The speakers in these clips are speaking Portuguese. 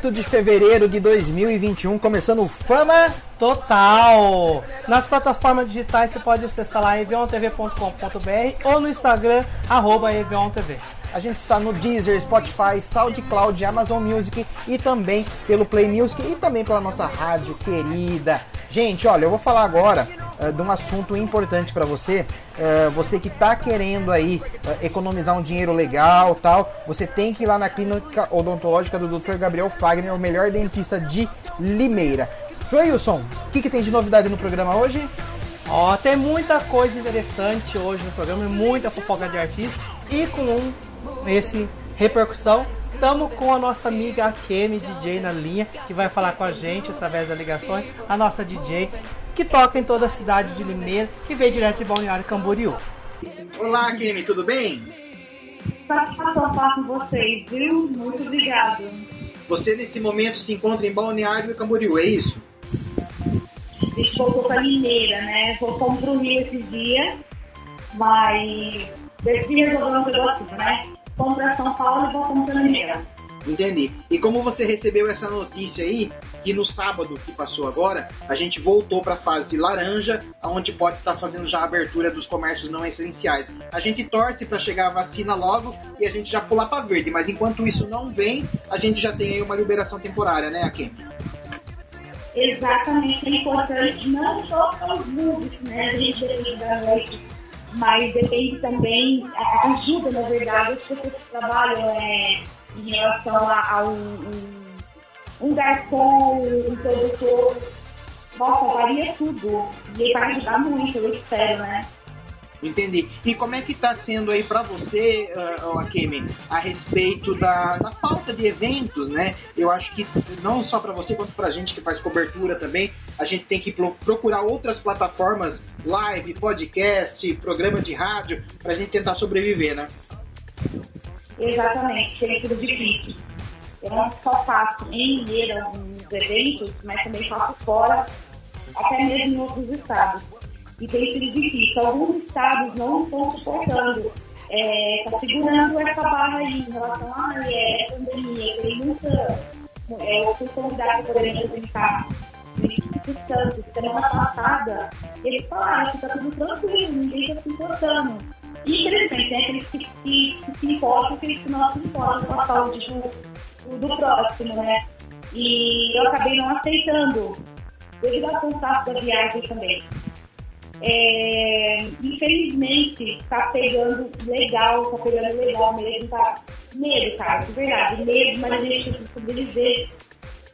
Segundou, 8 de fevereiro de 2021, começando Fama Total! Nas plataformas digitais você pode acessar lá eviontv.com.br ou no Instagram, eviontv. A gente está no Deezer, Spotify, SoundCloud, Amazon Music e também pelo Play Music e também pela nossa rádio querida. Gente, olha, eu vou falar agora uh, de um assunto importante para você. Uh, você que está querendo aí uh, economizar um dinheiro legal tal, você tem que ir lá na clínica odontológica do Dr. Gabriel Fagner, o melhor dentista de Limeira. Joilson, o que, que tem de novidade no programa hoje? Ó, tem muita coisa interessante hoje no programa, muita fofoca de artista e com esse repercussão. Estamos com a nossa amiga Akemi DJ na linha, que vai falar com a gente através das ligações. A nossa DJ, que toca em toda a cidade de Limeira, que veio direto de Balneário Camboriú. Olá, Akemi, tudo bem? Satisfação falar com vocês, viu? Muito obrigado. Você nesse momento se encontra em Balneário Camboriú, é isso? Voltou para Limeira, né? O Rio esses dias, mas decidi resolver um negócio, né? Fomos para São Paulo e voltamos para Limeira. Entendi. E como você recebeu essa notícia aí, que no sábado que passou agora, a gente voltou para a fase laranja, onde pode estar fazendo já a abertura dos comércios não essenciais. A gente torce para chegar a vacina logo e a gente já pular para verde, mas enquanto isso não vem, a gente já tem aí uma liberação temporária, né, Aken? Exatamente, é importante não só para os músicos, né? A gente da noite, mas depende também, ajuda na verdade, as pessoas que trabalham é, em relação a, a um, um, garçom, um produtor. Nossa, varia tudo. E vai ajudar muito, eu espero, né? Entendi. E como é que está sendo aí para você, uh, Akemi, a respeito da, da, falta de eventos, né? Eu acho que não só para você, quanto para a gente que faz cobertura também, a gente tem que procurar outras plataformas, live, podcast, programa de rádio, para a gente tentar sobreviver, né? Exatamente, tem sido difícil. Eu não só faço em Limeira alguns eventos, mas também faço fora, até mesmo em outros estados e tem sido difícil. Alguns estados não estão suportando, está é, tá segurando essa barra aí em relação à ah, é, pandemia. Tem muita. É, convidada para poder apresentar no Espírito Santo, semana passada, eles falaram que está tudo tranquilo, ninguém está se importando. Infelizmente, tem aqueles que, que, que se importam, que não se importam com a saúde do, do próximo, né? E eu acabei não aceitando, devido ao contato da viagem também. É, infelizmente, tá pegando legal, tá pegando legal mesmo, tá medo, cara, de verdade, medo, mas a gente precisa sobreviver.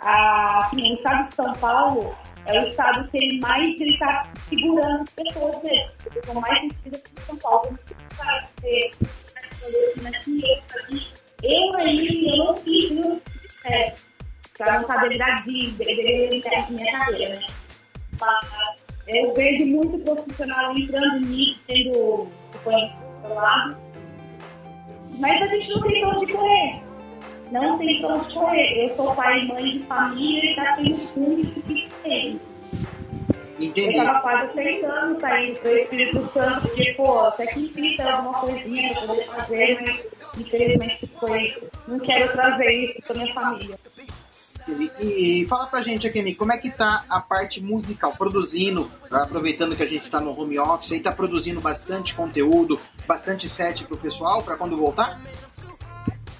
Ah, assim, o estado de São Paulo é o estado que ele mais ele tá segurando as pessoas mesmo, porque são mais sentidas que São Paulo. Eu aí, eu não fiz, não é, pra não saber da dívida, minha cadeira, né? Mas, eu vejo muito profissional entrando nisso, sendo controlado. Mas a gente não tem pra onde correr. Não tem pra onde correr. Eu sou pai e mãe de família e já tenho filhos que tem. Entendi. Eu tava quase aceitando sair pro Espírito Santo, porque, pô, até que enfim alguma coisinha pra poder fazer, mas infelizmente foi. Não quero trazer isso pra minha família. E, fala pra gente, Akemi, como é que tá a parte musical, produzindo, aproveitando que a gente tá no home office, aí tá produzindo bastante conteúdo, bastante set pro pessoal, pra quando voltar?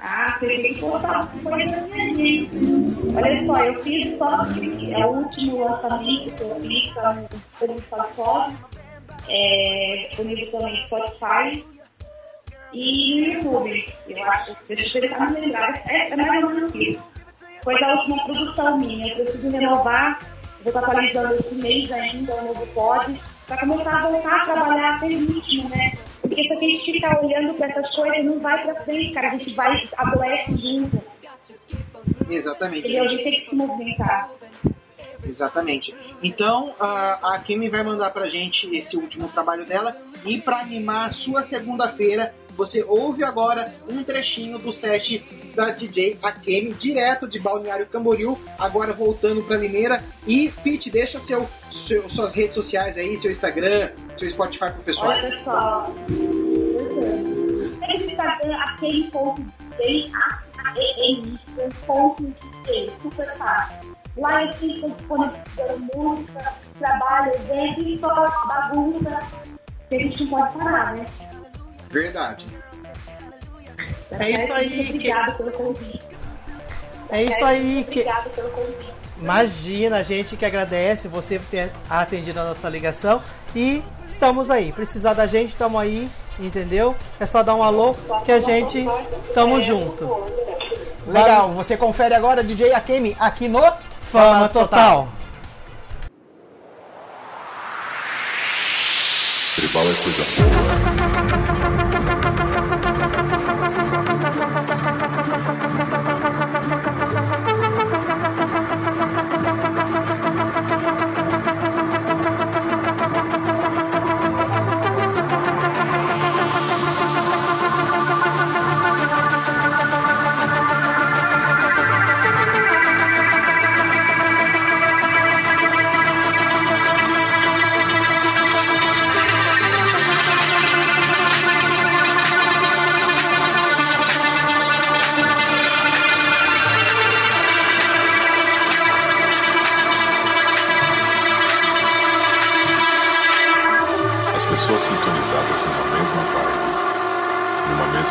Ah, tem que voltar coisa minha gente. Olha só, eu fiz só é o último lançamento que eu fiz, tá no Spotify, é, também Spotify e no YouTube. Eu acho, deixa eu tentar me lembrar, é, é mais ou menos isso foi da última produção minha. Eu preciso renovar, vou estar atualizando esse mês ainda, o novo pod, para começar a voltar a trabalhar aquele ritmo, né? Porque se a gente ficar olhando para essas coisas, não vai para frente, cara. A gente vai adoece junto. Exatamente. E a gente tem que se movimentar. Exatamente. Então, a Kimi vai mandar pra gente esse último trabalho dela e para animar a sua segunda-feira, você ouve agora um trechinho do set da DJ Akemi, direto de Balneário Camboriú, agora voltando para Limeira. E, Pete, deixa seu, seu, suas redes sociais aí, seu Instagram, seu Spotify pro pessoal. Olha, pessoal. Instagram, Akemi.dj, aem.c, super fácil. Lá eu fico disponibilizando música, trabalho, evento, história, bagunça, que a gente não pode parar, né? Verdade. É isso aí. Obrigada pelo convite. É isso aí que. Obrigada pelo convite. Imagina, a gente que agradece você ter atendido a nossa ligação e estamos aí. Precisar da gente, estamos aí, entendeu? É só dar um alô que a gente tamo junto. Legal, você confere agora DJ Akemi aqui no Fama total. Tribal é coisa boa.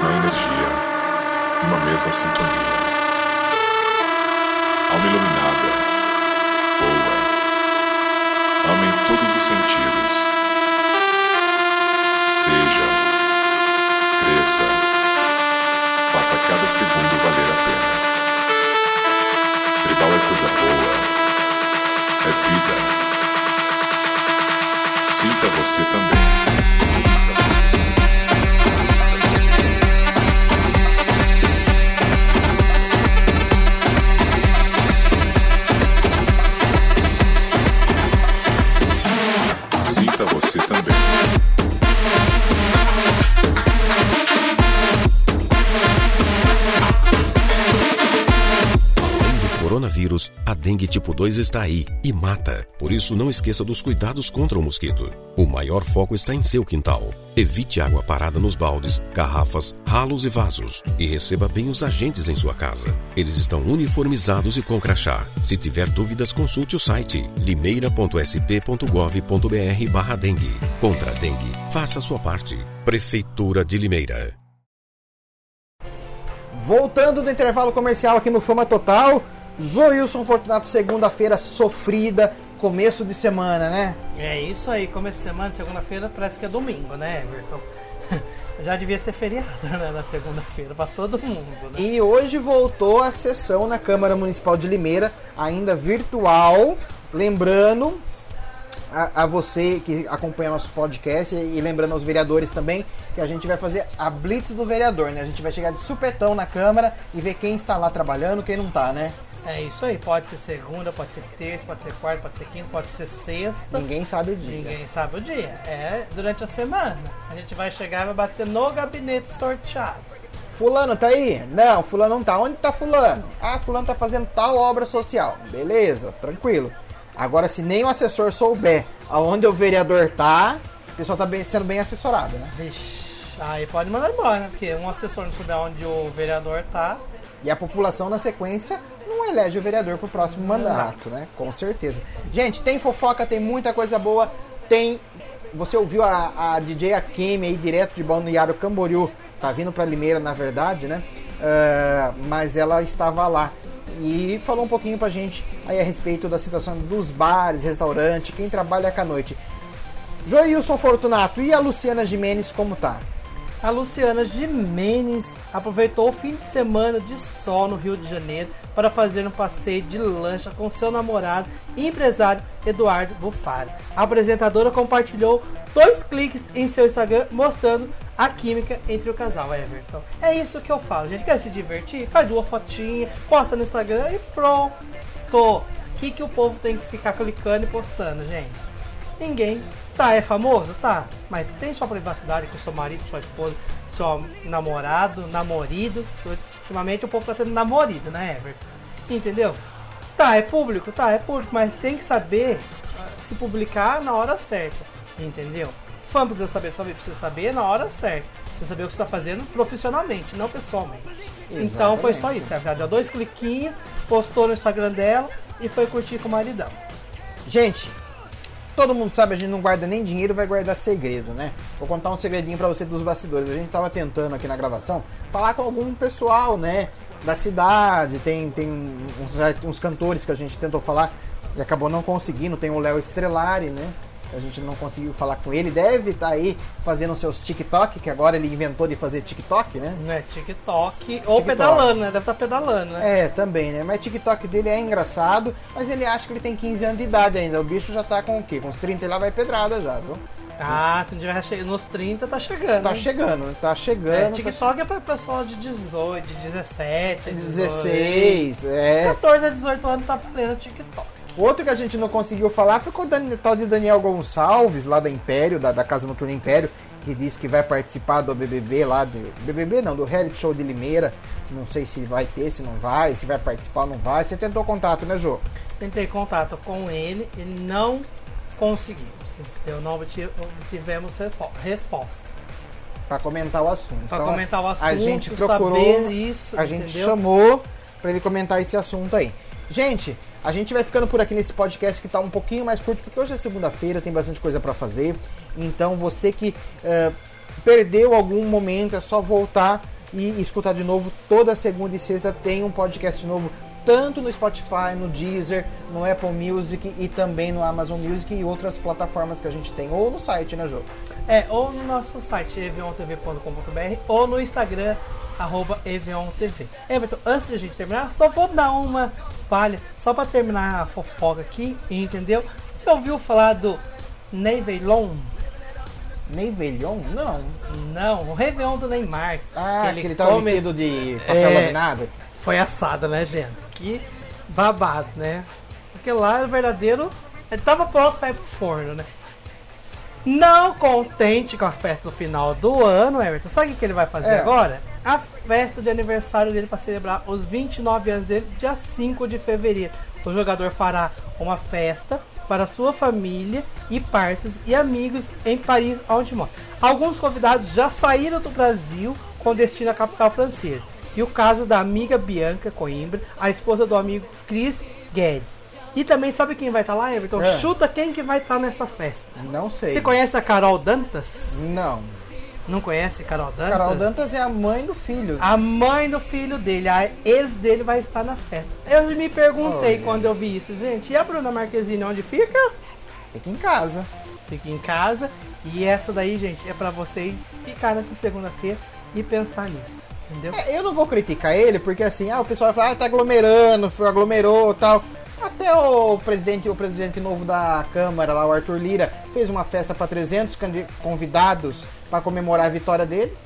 Mesma energia, numa mesma sintonia. Alma iluminada, boa. Dengue 2 está aí e mata. Por isso, não esqueça dos cuidados contra o mosquito. O maior foco está em seu quintal. Evite água parada nos baldes, garrafas, ralos e vasos. E receba bem os agentes em sua casa. Eles estão uniformizados e com crachá. Se tiver dúvidas, consulte o site limeira.sp.gov.br dengue. Contra a dengue, faça a sua parte. Prefeitura de Limeira. Voltando do intervalo comercial aqui no Fama Total, Joilson Fortunato, segunda-feira sofrida, começo de semana, né? É isso aí, começo de semana, segunda-feira parece que é domingo, né, Everton? Já devia ser feriado, né, na segunda-feira, pra todo mundo, né? E hoje voltou a sessão na Câmara Municipal de Limeira, ainda virtual. Lembrando a, a você que acompanha nosso podcast e lembrando aos vereadores também que a gente vai fazer a blitz do vereador, né? A gente vai chegar de supetão na Câmara e ver quem está lá trabalhando, quem não tá, né? É isso aí, pode ser segunda, pode ser terça, pode ser quarta, pode ser quinta, pode ser sexta. Ninguém sabe o dia. Ninguém sabe o dia. É durante a semana. A gente vai chegar e vai bater no gabinete sorteado. Fulano tá aí? Não, fulano não tá. Onde tá fulano? Ah, fulano tá fazendo tal obra social. Beleza, tranquilo. Agora, se nem o assessor souber aonde o vereador tá, o pessoal tá bem- sendo bem assessorado, né? Vixe, aí pode mandar embora, né? Porque um assessor não souber onde o vereador tá. E a população, na sequência, não elege o vereador pro próximo mandato, né? Com certeza. Gente, tem fofoca, tem muita coisa boa. Tem. Você ouviu a, a DJ Akemi aí, direto de Balneário Camboriú. Tá vindo pra Limeira, na verdade, né? Ah, mas ela estava lá. E falou um pouquinho pra gente aí a respeito da situação dos bares, restaurantes, quem trabalha com a noite. Joilson Fortunato e a Luciana Jimenez, como tá? A Luciana Jimenez aproveitou o fim de semana de sol no Rio de Janeiro para fazer um passeio de lancha com seu namorado e empresário Eduardo Bufari. A apresentadora compartilhou dois cliques em seu Instagram mostrando a química entre o casal Everton. É isso que eu falo, gente. Quer se divertir? Faz duas fotinhas, posta no Instagram e pronto. O que, que o povo tem que ficar clicando e postando, gente? Ninguém. Tá, é famoso? Tá. Mas tem sua privacidade com seu marido, sua esposa, seu namorado, namorido. Ultimamente o povo tá tendo namorido, né, Everton? Entendeu? Tá, é público? Tá, é público, mas tem que saber se publicar na hora certa. Entendeu? Fã precisa saber, saber precisa saber na hora certa. Você saber o que você está fazendo profissionalmente, não pessoalmente. Então foi só isso. Ela deu dois cliquinhos, postou no Instagram dela e foi curtir com o maridão. Gente, todo mundo sabe, a gente não guarda nem dinheiro, vai guardar segredo, né? Vou contar um segredinho pra você dos bastidores. A gente tava tentando aqui na gravação falar com algum pessoal, né? Da cidade, tem, tem uns, uns cantores que a gente tentou falar e acabou não conseguindo. Tem o Léo Estrelari, né? A gente não conseguiu falar com ele. Deve estar tá aí fazendo seus TikTok, que agora ele inventou de fazer TikTok, né? Não é TikTok ou pedalando, né? Deve estar tá pedalando, né? É, também, né? Mas TikTok dele é engraçado, mas ele acha que ele tem 15 anos de idade ainda. O bicho já tá com o quê? Com uns 30 e lá vai pedrada já, viu? Ah, se não tiver nos 30, tá chegando. Tá chegando, tá chegando. É, TikTok tá... é pra pessoal de 18, de 17, 16, 18. é. 14 a 18 anos tá falando TikTok. Outro que a gente não conseguiu falar foi com o tal de Daniel Gonçalves, lá da Império, da, da Casa Noturna Império, que disse que vai participar do BBB lá, do BBB não, do reality show de Limeira. Não sei se vai ter, se não vai, se vai participar ou não vai. Você tentou contato, né, Jô? Tentei contato com ele, ele não conseguiu. Eu não tivemos resposta. Para comentar o assunto. Para então, comentar o assunto, a gente procurou, isso, a gente chamou para ele comentar esse assunto aí. Gente, a gente vai ficando por aqui nesse podcast que tá um pouquinho mais curto, porque hoje é segunda-feira, tem bastante coisa para fazer. Então você que uh, perdeu algum momento, é só voltar e escutar de novo. Toda segunda e sexta tem um podcast novo, tanto no Spotify, no Deezer, no Apple Music e também no Amazon Music e outras plataformas que a gente tem, ou no site, né, Jô? É, ou no nosso site, evontv.com.br, ou no Instagram, arroba EVONTV. Everton, antes de a gente terminar, só vou dar uma palha, só para terminar a fofoca aqui, entendeu? Você ouviu falar do Nevelon? Nevelon? Não. Não, o Réveillon do Neymar. Ah, que ele, que ele tava come... vestido de papel é, laminado? Foi assado, né, gente? Que babado, né? Porque lá, o verdadeiro, ele tava pronto para ir pro forno, né? Não contente com a festa do final do ano, Everton, sabe o que ele vai fazer é. agora? A festa de aniversário dele para celebrar os 29 anos dele, dia 5 de fevereiro. O jogador fará uma festa para sua família e parceiros e amigos em Paris, onde mora. Alguns convidados já saíram do Brasil com destino à capital francesa. E o caso da amiga Bianca Coimbra, a esposa do amigo Chris Guedes. E também sabe quem vai estar tá lá, Everton? É. Chuta quem que vai estar tá nessa festa. Não sei. Você conhece a Carol Dantas? Não. Não conhece Carol Dantas? Carol Dantas é a mãe do filho. A mãe do filho dele, a ex dele vai estar na festa. Eu me perguntei oh, quando eu vi isso, gente, e a Bruna Marquezine onde fica? Fica em casa. Fica em casa. E essa daí, gente, é para vocês ficar nessa segunda-feira e pensar nisso. Entendeu? É, eu não vou criticar ele, porque assim, ah, o pessoal vai falar, ah, tá aglomerando, aglomerou tal. Até o presidente, o presidente novo da Câmara, lá, o Arthur Lira, fez uma festa para 300 convidados para comemorar a vitória dele.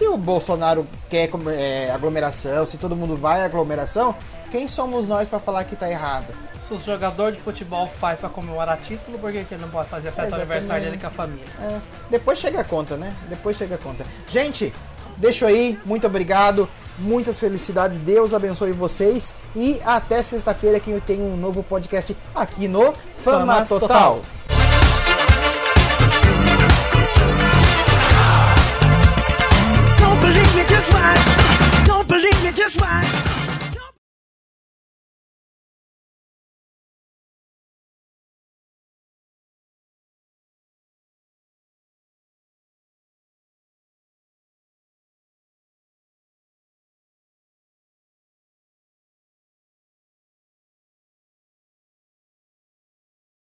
Se o Bolsonaro quer é, aglomeração, se todo mundo vai à aglomeração, quem somos nós para falar que tá errado? Se o jogador de futebol faz para comemorar título, por que ele não pode fazer a festa é, aniversário dele com a família? É. Depois chega a conta, né? Depois chega a conta. Gente, deixo aí, muito obrigado. Muitas felicidades, Deus abençoe vocês e até sexta-feira que eu tenho um novo podcast aqui no Fama. Total.